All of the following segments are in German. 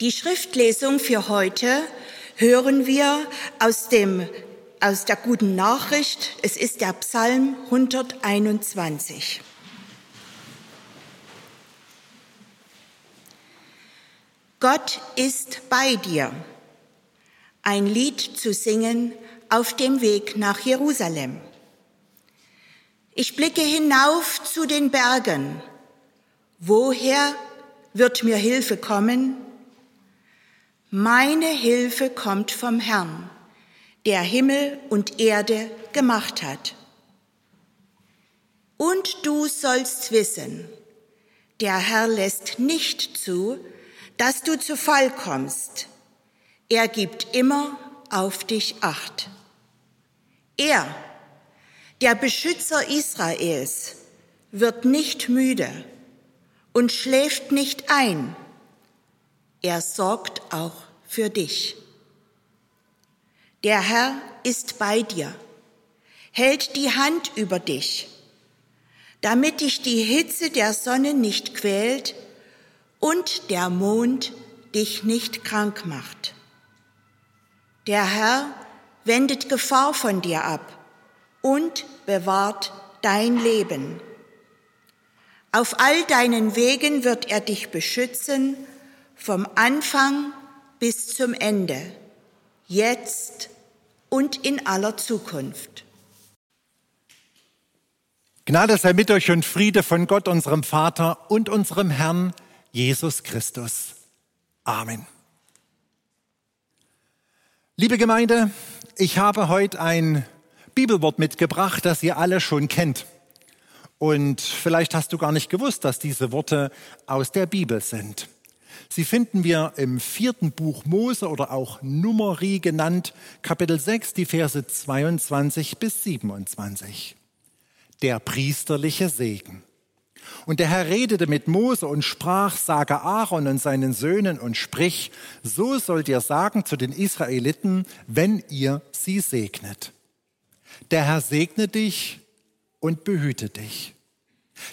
Die Schriftlesung für heute hören wir aus, dem, aus der guten Nachricht. Es ist der Psalm 121. Gott ist bei dir. Ein Lied zu singen auf dem Weg nach Jerusalem. Ich blicke hinauf zu den Bergen. Woher wird mir Hilfe kommen? Meine Hilfe kommt vom Herrn, der Himmel und Erde gemacht hat. Und du sollst wissen, der Herr lässt nicht zu, dass du zu Fall kommst. Er gibt immer auf dich acht. Er, der Beschützer Israels, wird nicht müde und schläft nicht ein. Er sorgt auch für dich. Der Herr ist bei dir, hält die Hand über dich, damit dich die Hitze der Sonne nicht quält und der Mond dich nicht krank macht. Der Herr wendet Gefahr von dir ab und bewahrt dein Leben. Auf all deinen Wegen wird er dich beschützen, vom Anfang bis zum Ende, jetzt und in aller Zukunft. Gnade sei mit euch und Friede von Gott, unserem Vater und unserem Herrn Jesus Christus. Amen. Liebe Gemeinde, ich habe heute ein Bibelwort mitgebracht, das ihr alle schon kennt. Und vielleicht hast du gar nicht gewusst, dass diese Worte aus der Bibel sind. Sie finden wir im vierten Buch Mose oder auch Numeri genannt, Kapitel 6, die Verse 22 bis 27. Der priesterliche Segen. Und der Herr redete mit Mose und sprach, sage Aaron und seinen Söhnen und sprich, so sollt ihr sagen zu den Israeliten, wenn ihr sie segnet. Der Herr segne dich und behüte dich.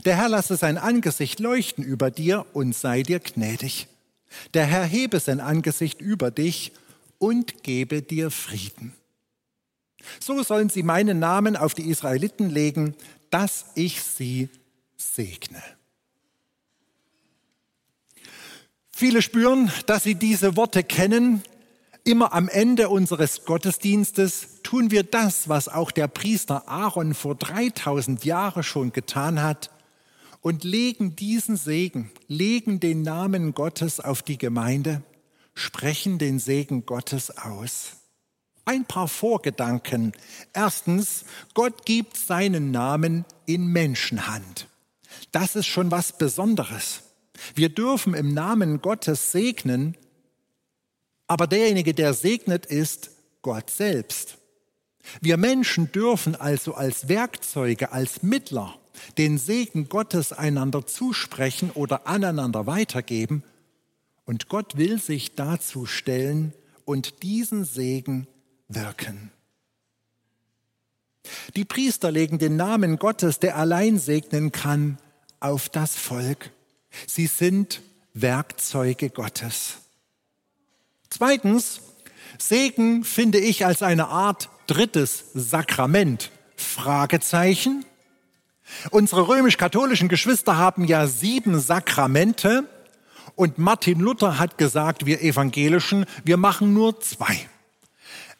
Der Herr lasse sein Angesicht leuchten über dir und sei dir gnädig. Der Herr hebe sein Angesicht über dich und gebe dir Frieden. So sollen sie meinen Namen auf die Israeliten legen, dass ich sie segne. Viele spüren, dass sie diese Worte kennen. Immer am Ende unseres Gottesdienstes tun wir das, was auch der Priester Aaron vor 3000 Jahren schon getan hat und legen diesen Segen, legen den Namen Gottes auf die Gemeinde, sprechen den Segen Gottes aus. Ein paar Vorgedanken. Erstens, Gott gibt seinen Namen in Menschenhand. Das ist schon was Besonderes. Wir dürfen im Namen Gottes segnen, aber derjenige, der segnet, ist Gott selbst. Wir Menschen dürfen also als Werkzeuge, als Mittler den Segen Gottes einander zusprechen oder aneinander weitergeben. Und Gott will sich dazu stellen und diesen Segen wirken. Die Priester legen den Namen Gottes, der allein segnen kann, auf das Volk. Sie sind Werkzeuge Gottes. Zweitens, Segen finde ich als eine Art drittes Sakrament. Fragezeichen. Unsere römisch-katholischen Geschwister haben ja sieben Sakramente und Martin Luther hat gesagt, wir Evangelischen, wir machen nur zwei.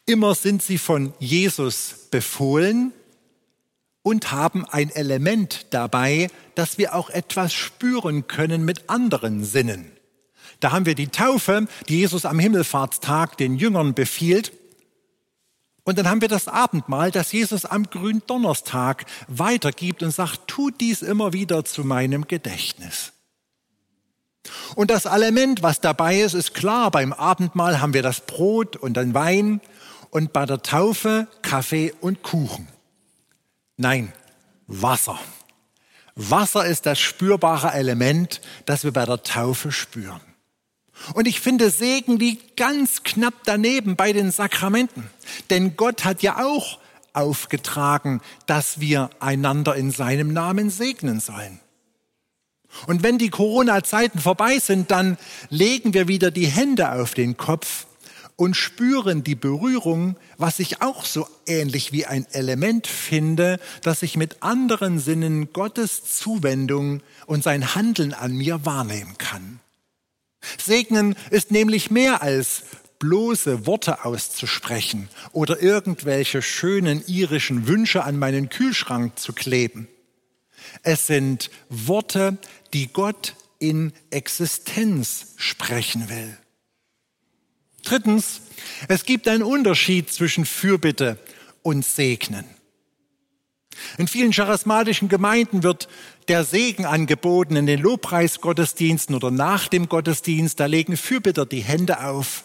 Immer sind sie von Jesus befohlen, und haben ein Element dabei, dass wir auch etwas spüren können mit anderen Sinnen. Da haben wir die Taufe, die Jesus am Himmelfahrtstag den Jüngern befiehlt. Und dann haben wir das Abendmahl, das Jesus am Gründonnerstag weitergibt und sagt, tut dies immer wieder zu meinem Gedächtnis. Und das Element, was dabei ist, ist klar. Beim Abendmahl haben wir das Brot und den Wein und bei der Taufe Kaffee und Kuchen. Nein, Wasser. Wasser ist das spürbare Element, das wir bei der Taufe spüren. Und ich finde, Segen liegt ganz knapp daneben bei den Sakramenten. Denn Gott hat ja auch aufgetragen, dass wir einander in seinem Namen segnen sollen. Und wenn die Corona-Zeiten vorbei sind, dann legen wir wieder die Hände auf den Kopf und spüren die Berührung, was ich auch so ähnlich wie ein Element finde, dass ich mit anderen Sinnen Gottes Zuwendung und sein Handeln an mir wahrnehmen kann. Segnen ist nämlich mehr als bloße Worte auszusprechen oder irgendwelche schönen irischen Wünsche an meinen Kühlschrank zu kleben. Es sind Worte, die Gott in Existenz sprechen will. Drittens, es gibt einen Unterschied zwischen Fürbitte und Segnen. In vielen charismatischen Gemeinden wird der Segen angeboten in den Lobpreisgottesdiensten oder nach dem Gottesdienst. Da legen Fürbitter die Hände auf.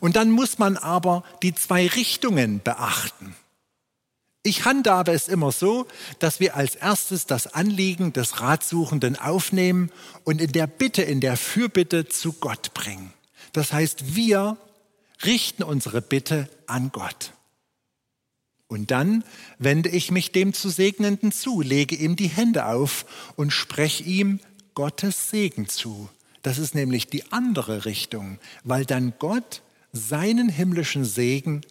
Und dann muss man aber die zwei Richtungen beachten. Ich handhabe es immer so, dass wir als erstes das Anliegen des Ratsuchenden aufnehmen und in der Bitte, in der Fürbitte zu Gott bringen. Das heißt, wir richten unsere Bitte an Gott. Und dann wende ich mich dem zu Segnenden zu, lege ihm die Hände auf und spreche ihm Gottes Segen zu. Das ist nämlich die andere Richtung, weil dann Gott seinen himmlischen Segen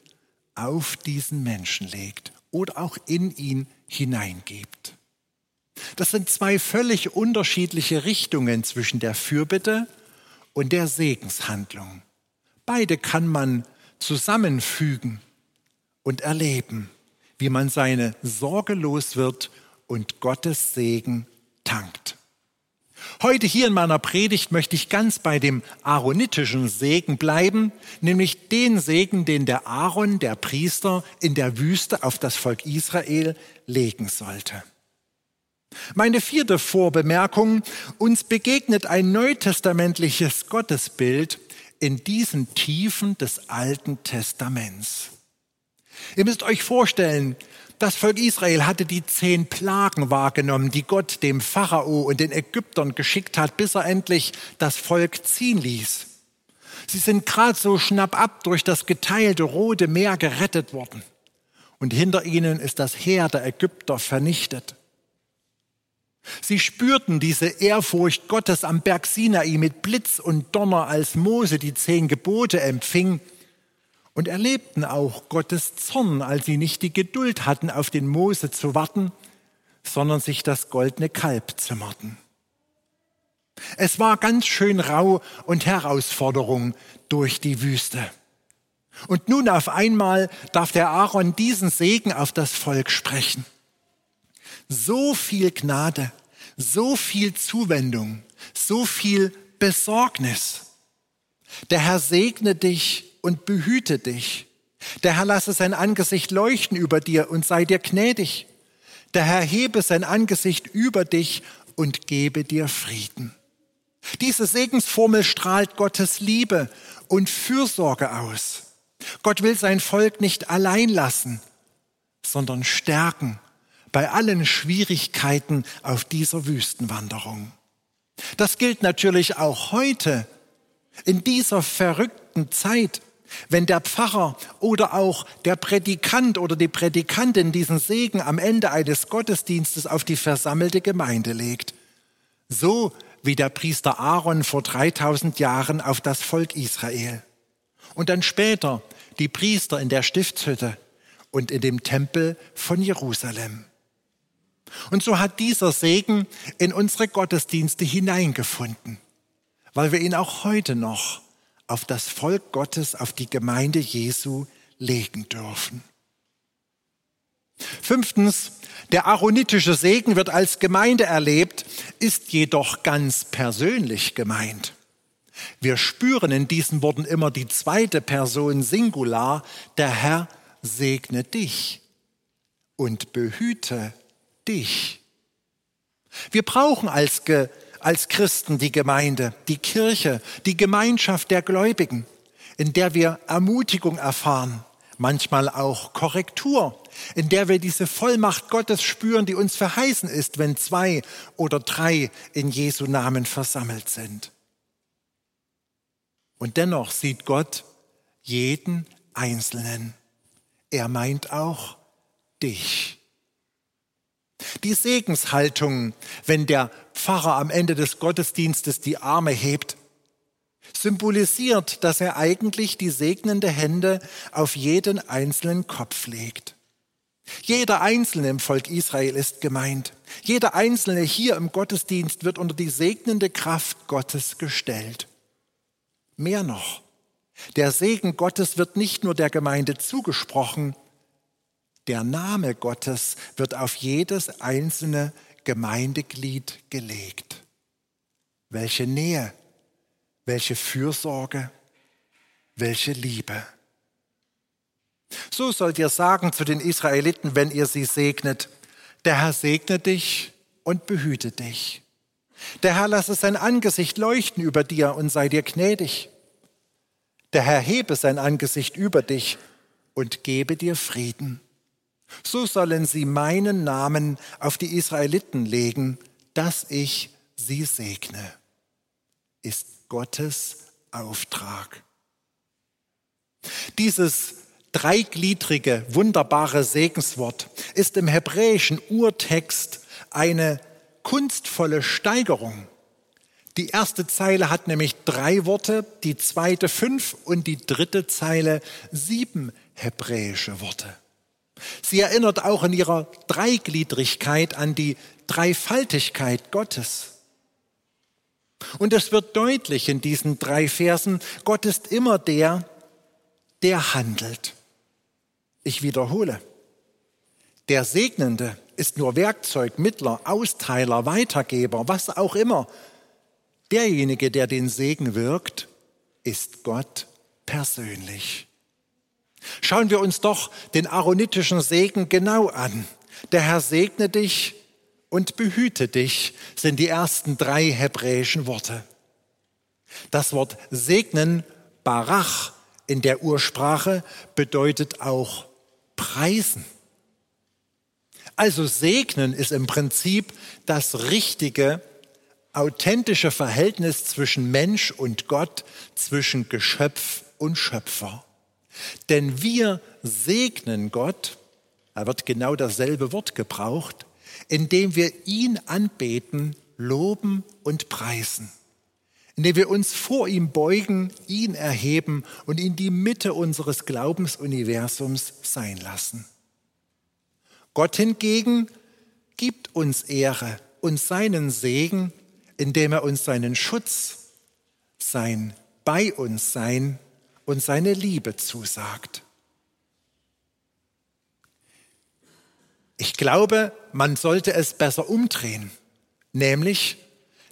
auf diesen Menschen legt oder auch in ihn hineingibt. Das sind zwei völlig unterschiedliche Richtungen zwischen der Fürbitte und der Segenshandlung. Beide kann man zusammenfügen und erleben, wie man seine Sorge los wird und Gottes Segen tankt. Heute hier in meiner Predigt möchte ich ganz bei dem aaronitischen Segen bleiben, nämlich den Segen, den der Aaron, der Priester, in der Wüste auf das Volk Israel legen sollte. Meine vierte Vorbemerkung, uns begegnet ein neutestamentliches Gottesbild in diesen Tiefen des Alten Testaments. Ihr müsst euch vorstellen, das Volk Israel hatte die zehn Plagen wahrgenommen, die Gott dem Pharao und den Ägyptern geschickt hat, bis er endlich das Volk ziehen ließ. Sie sind gerade so schnappab durch das geteilte Rote Meer gerettet worden. Und hinter ihnen ist das Heer der Ägypter vernichtet. Sie spürten diese Ehrfurcht Gottes am Berg Sinai mit Blitz und Donner, als Mose die zehn Gebote empfing und erlebten auch Gottes Zorn, als sie nicht die Geduld hatten, auf den Mose zu warten, sondern sich das goldene Kalb zimmerten. Es war ganz schön rau und Herausforderung durch die Wüste. Und nun auf einmal darf der Aaron diesen Segen auf das Volk sprechen. So viel Gnade, so viel Zuwendung, so viel Besorgnis. Der Herr segne dich und behüte dich. Der Herr lasse sein Angesicht leuchten über dir und sei dir gnädig. Der Herr hebe sein Angesicht über dich und gebe dir Frieden. Diese Segensformel strahlt Gottes Liebe und Fürsorge aus. Gott will sein Volk nicht allein lassen, sondern stärken bei allen Schwierigkeiten auf dieser Wüstenwanderung. Das gilt natürlich auch heute in dieser verrückten Zeit, wenn der Pfarrer oder auch der Predikant oder die Predikantin diesen Segen am Ende eines Gottesdienstes auf die versammelte Gemeinde legt, so wie der Priester Aaron vor 3000 Jahren auf das Volk Israel. Und dann später die Priester in der Stiftshütte und in dem Tempel von Jerusalem. Und so hat dieser Segen in unsere Gottesdienste hineingefunden, weil wir ihn auch heute noch auf das Volk Gottes, auf die Gemeinde Jesu legen dürfen. Fünftens, der aaronitische Segen wird als Gemeinde erlebt, ist jedoch ganz persönlich gemeint. Wir spüren in diesen Worten immer die zweite Person Singular, der Herr segne dich und behüte dich. Wir brauchen als, Ge als Christen die Gemeinde, die Kirche, die Gemeinschaft der Gläubigen, in der wir Ermutigung erfahren, manchmal auch Korrektur, in der wir diese Vollmacht Gottes spüren, die uns verheißen ist, wenn zwei oder drei in Jesu Namen versammelt sind. Und dennoch sieht Gott jeden Einzelnen. Er meint auch dich. Die Segenshaltung, wenn der Pfarrer am Ende des Gottesdienstes die Arme hebt, symbolisiert, dass er eigentlich die segnende Hände auf jeden einzelnen Kopf legt. Jeder Einzelne im Volk Israel ist gemeint. Jeder Einzelne hier im Gottesdienst wird unter die segnende Kraft Gottes gestellt. Mehr noch, der Segen Gottes wird nicht nur der Gemeinde zugesprochen, der Name Gottes wird auf jedes einzelne Gemeindeglied gelegt. Welche Nähe, welche Fürsorge, welche Liebe. So sollt ihr sagen zu den Israeliten, wenn ihr sie segnet, der Herr segne dich und behüte dich. Der Herr lasse sein Angesicht leuchten über dir und sei dir gnädig. Der Herr hebe sein Angesicht über dich und gebe dir Frieden. So sollen sie meinen Namen auf die Israeliten legen, dass ich sie segne. Ist Gottes Auftrag. Dieses dreigliedrige, wunderbare Segenswort ist im hebräischen Urtext eine kunstvolle Steigerung. Die erste Zeile hat nämlich drei Worte, die zweite fünf und die dritte Zeile sieben hebräische Worte. Sie erinnert auch in ihrer Dreigliedrigkeit an die Dreifaltigkeit Gottes. Und es wird deutlich in diesen drei Versen, Gott ist immer der, der handelt. Ich wiederhole. Der Segnende ist nur Werkzeug, Mittler, Austeiler, Weitergeber, was auch immer. Derjenige, der den Segen wirkt, ist Gott persönlich. Schauen wir uns doch den aaronitischen Segen genau an. Der Herr segne dich und behüte dich sind die ersten drei hebräischen Worte. Das Wort segnen, barach, in der Ursprache bedeutet auch preisen. Also segnen ist im Prinzip das richtige, authentische Verhältnis zwischen Mensch und Gott, zwischen Geschöpf und Schöpfer. Denn wir segnen Gott, da wird genau dasselbe Wort gebraucht, indem wir ihn anbeten, loben und preisen indem wir uns vor ihm beugen, ihn erheben und ihn die Mitte unseres Glaubensuniversums sein lassen. Gott hingegen gibt uns Ehre und seinen Segen, indem er uns seinen Schutz, sein bei uns sein und seine Liebe zusagt. Ich glaube, man sollte es besser umdrehen, nämlich,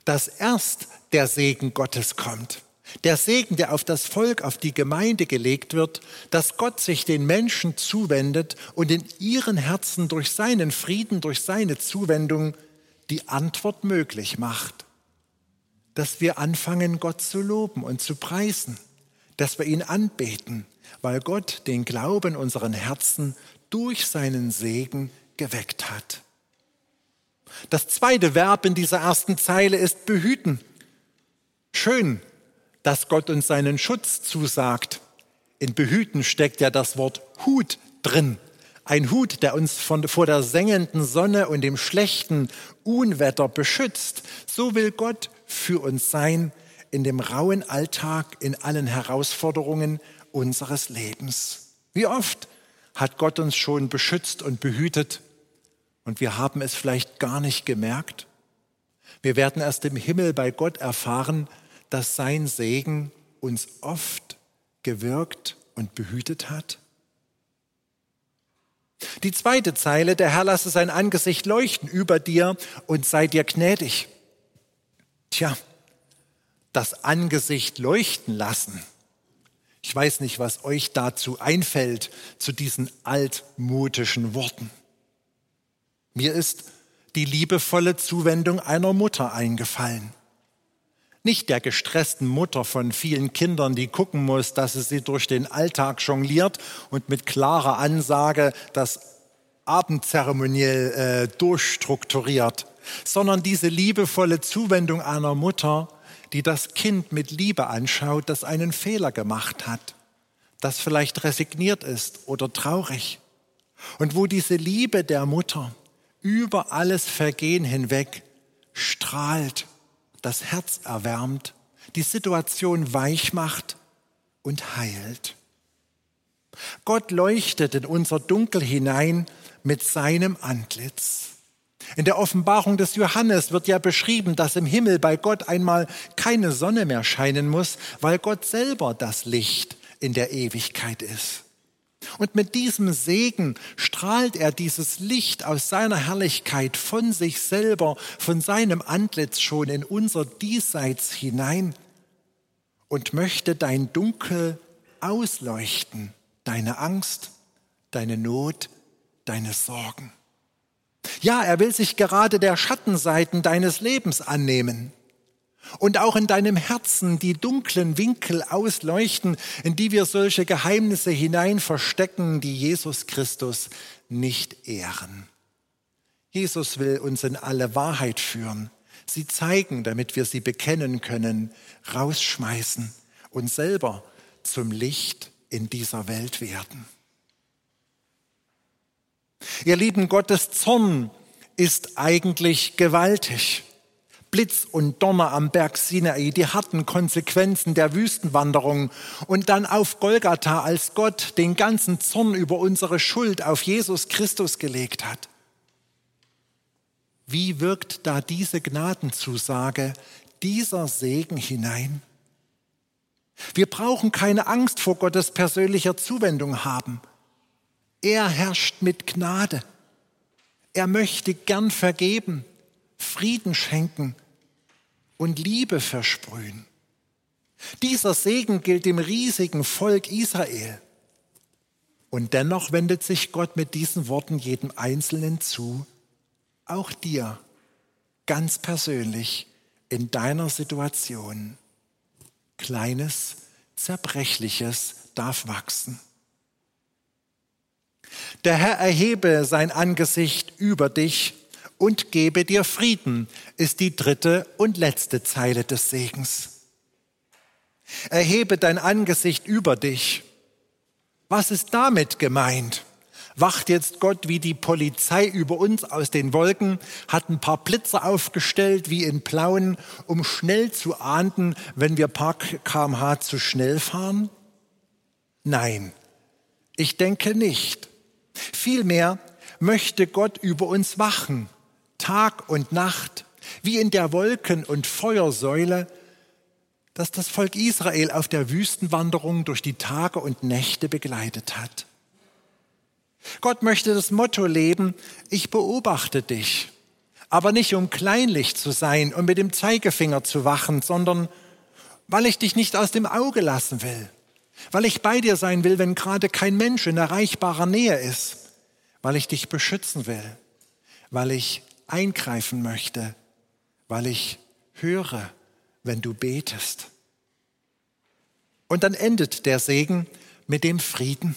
dass erst der Segen Gottes kommt. Der Segen, der auf das Volk, auf die Gemeinde gelegt wird, dass Gott sich den Menschen zuwendet und in ihren Herzen durch seinen Frieden, durch seine Zuwendung die Antwort möglich macht. Dass wir anfangen, Gott zu loben und zu preisen, dass wir ihn anbeten, weil Gott den Glauben unseren Herzen durch seinen Segen geweckt hat. Das zweite Verb in dieser ersten Zeile ist behüten. Schön, dass Gott uns seinen Schutz zusagt. In behüten steckt ja das Wort Hut drin. Ein Hut, der uns von, vor der sengenden Sonne und dem schlechten Unwetter beschützt. So will Gott für uns sein in dem rauen Alltag, in allen Herausforderungen unseres Lebens. Wie oft hat Gott uns schon beschützt und behütet und wir haben es vielleicht gar nicht gemerkt. Wir werden erst im Himmel bei Gott erfahren, dass sein Segen uns oft gewirkt und behütet hat. Die zweite Zeile, der Herr lasse sein Angesicht leuchten über dir und sei dir gnädig. Tja, das Angesicht leuchten lassen. Ich weiß nicht, was euch dazu einfällt, zu diesen altmodischen Worten. Mir ist die liebevolle Zuwendung einer Mutter eingefallen. Nicht der gestressten Mutter von vielen Kindern, die gucken muss, dass sie sie durch den Alltag jongliert und mit klarer Ansage das Abendzeremoniell äh, durchstrukturiert, sondern diese liebevolle Zuwendung einer Mutter, die das Kind mit Liebe anschaut, das einen Fehler gemacht hat, das vielleicht resigniert ist oder traurig. Und wo diese Liebe der Mutter über alles Vergehen hinweg strahlt, das Herz erwärmt, die Situation weich macht und heilt. Gott leuchtet in unser Dunkel hinein mit seinem Antlitz. In der Offenbarung des Johannes wird ja beschrieben, dass im Himmel bei Gott einmal keine Sonne mehr scheinen muss, weil Gott selber das Licht in der Ewigkeit ist. Und mit diesem Segen strahlt er dieses Licht aus seiner Herrlichkeit von sich selber, von seinem Antlitz schon in unser Diesseits hinein und möchte dein Dunkel ausleuchten, deine Angst, deine Not, deine Sorgen. Ja, er will sich gerade der Schattenseiten deines Lebens annehmen und auch in deinem Herzen die dunklen Winkel ausleuchten, in die wir solche Geheimnisse hinein verstecken, die Jesus Christus nicht ehren. Jesus will uns in alle Wahrheit führen, sie zeigen, damit wir sie bekennen können, rausschmeißen und selber zum Licht in dieser Welt werden. Ihr Lieben, Gottes Zorn ist eigentlich gewaltig. Blitz und Donner am Berg Sinai, die harten Konsequenzen der Wüstenwanderung und dann auf Golgatha, als Gott den ganzen Zorn über unsere Schuld auf Jesus Christus gelegt hat. Wie wirkt da diese Gnadenzusage, dieser Segen hinein? Wir brauchen keine Angst vor Gottes persönlicher Zuwendung haben. Er herrscht mit Gnade. Er möchte gern vergeben, Frieden schenken und Liebe versprühen. Dieser Segen gilt dem riesigen Volk Israel. Und dennoch wendet sich Gott mit diesen Worten jedem Einzelnen zu, auch dir, ganz persönlich, in deiner Situation. Kleines, zerbrechliches darf wachsen. Der Herr erhebe sein Angesicht über dich und gebe dir Frieden, ist die dritte und letzte Zeile des Segens. Erhebe dein Angesicht über dich. Was ist damit gemeint? Wacht jetzt Gott wie die Polizei über uns aus den Wolken, hat ein paar Blitzer aufgestellt wie in Plauen, um schnell zu ahnden, wenn wir paar kmh zu schnell fahren? Nein, ich denke nicht. Vielmehr möchte Gott über uns wachen Tag und Nacht, wie in der Wolken- und Feuersäule, das das Volk Israel auf der Wüstenwanderung durch die Tage und Nächte begleitet hat. Gott möchte das Motto leben, ich beobachte dich, aber nicht um kleinlich zu sein und mit dem Zeigefinger zu wachen, sondern weil ich dich nicht aus dem Auge lassen will, weil ich bei dir sein will, wenn gerade kein Mensch in erreichbarer Nähe ist, weil ich dich beschützen will, weil ich eingreifen möchte, weil ich höre, wenn du betest. Und dann endet der Segen mit dem Frieden,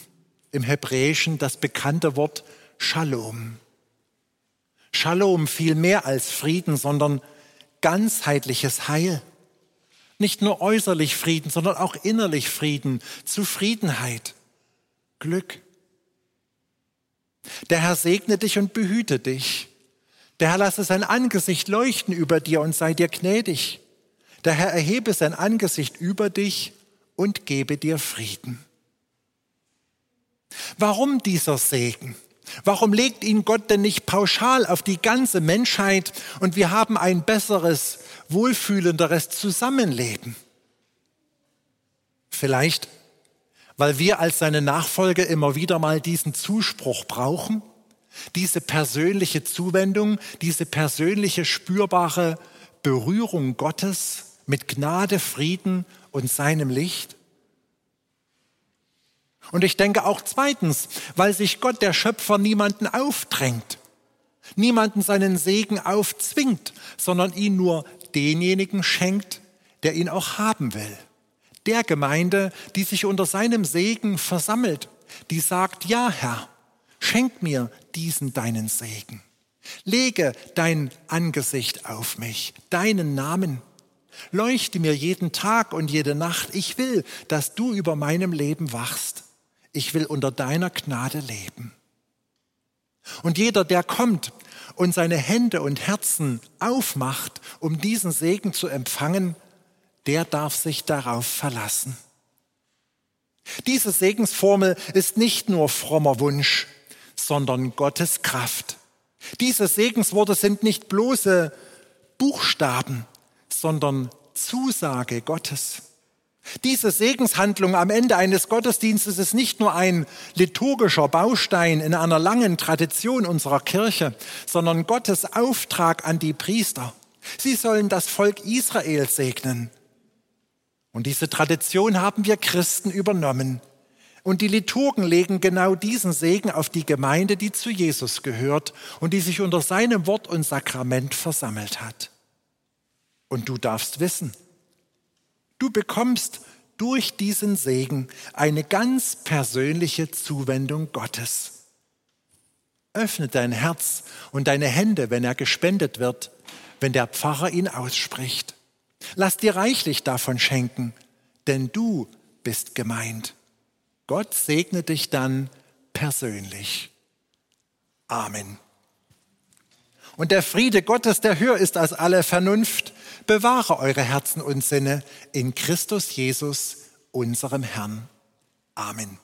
im Hebräischen das bekannte Wort Shalom. Shalom viel mehr als Frieden, sondern ganzheitliches Heil. Nicht nur äußerlich Frieden, sondern auch innerlich Frieden, Zufriedenheit, Glück. Der Herr segne dich und behüte dich. Der Herr lasse sein Angesicht leuchten über dir und sei dir gnädig. Der Herr erhebe sein Angesicht über dich und gebe dir Frieden. Warum dieser Segen? Warum legt ihn Gott denn nicht pauschal auf die ganze Menschheit und wir haben ein besseres, wohlfühlenderes Zusammenleben? Vielleicht, weil wir als seine Nachfolger immer wieder mal diesen Zuspruch brauchen? Diese persönliche Zuwendung, diese persönliche spürbare Berührung Gottes mit Gnade, Frieden und seinem Licht? Und ich denke auch zweitens, weil sich Gott, der Schöpfer, niemanden aufdrängt, niemanden seinen Segen aufzwingt, sondern ihn nur denjenigen schenkt, der ihn auch haben will. Der Gemeinde, die sich unter seinem Segen versammelt, die sagt, ja Herr, Schenk mir diesen deinen Segen. Lege dein Angesicht auf mich, deinen Namen. Leuchte mir jeden Tag und jede Nacht. Ich will, dass du über meinem Leben wachst. Ich will unter deiner Gnade leben. Und jeder, der kommt und seine Hände und Herzen aufmacht, um diesen Segen zu empfangen, der darf sich darauf verlassen. Diese Segensformel ist nicht nur frommer Wunsch, sondern Gottes Kraft. Diese Segensworte sind nicht bloße Buchstaben, sondern Zusage Gottes. Diese Segenshandlung am Ende eines Gottesdienstes ist nicht nur ein liturgischer Baustein in einer langen Tradition unserer Kirche, sondern Gottes Auftrag an die Priester. Sie sollen das Volk Israel segnen. Und diese Tradition haben wir Christen übernommen. Und die Liturgen legen genau diesen Segen auf die Gemeinde, die zu Jesus gehört und die sich unter seinem Wort und Sakrament versammelt hat. Und du darfst wissen, du bekommst durch diesen Segen eine ganz persönliche Zuwendung Gottes. Öffne dein Herz und deine Hände, wenn er gespendet wird, wenn der Pfarrer ihn ausspricht. Lass dir reichlich davon schenken, denn du bist gemeint. Gott segne dich dann persönlich. Amen. Und der Friede Gottes, der höher ist als alle Vernunft, bewahre eure Herzen und Sinne in Christus Jesus, unserem Herrn. Amen.